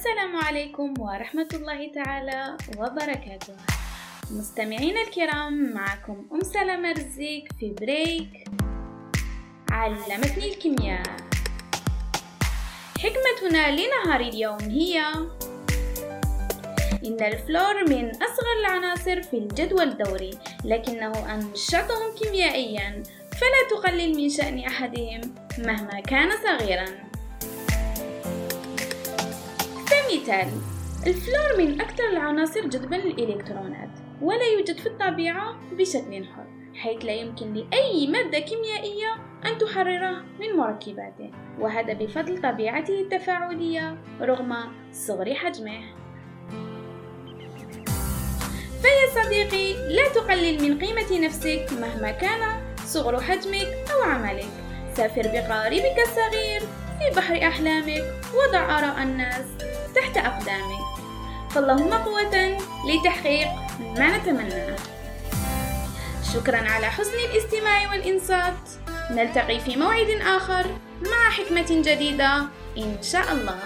السلام عليكم ورحمة الله تعالى وبركاته. مستمعينا الكرام معكم أم سلامة رزيق في break علمتني الكيمياء. حكمتنا لنهار اليوم هي إن الفلور من أصغر العناصر في الجدول الدوري لكنه أنشطهم كيميائيا فلا تقلل من شأن أحدهم مهما كان صغيرا. كمثال الفلور من أكثر العناصر جذبا للإلكترونات ولا يوجد في الطبيعة بشكل حر حيث لا يمكن لأي مادة كيميائية أن تحرره من مركباته وهذا بفضل طبيعته التفاعلية رغم صغر حجمه. فيا صديقي لا تقلل من قيمة نفسك مهما كان صغر حجمك أو عملك. سافر بقاربك الصغير في بحر أحلامك وضع آراء الناس تحت أقدامك فاللهم قوة لتحقيق ما نتمناه. شكرا على حسن الاستماع والإنصات. نلتقي في موعد آخر مع حكمة جديدة إن شاء الله.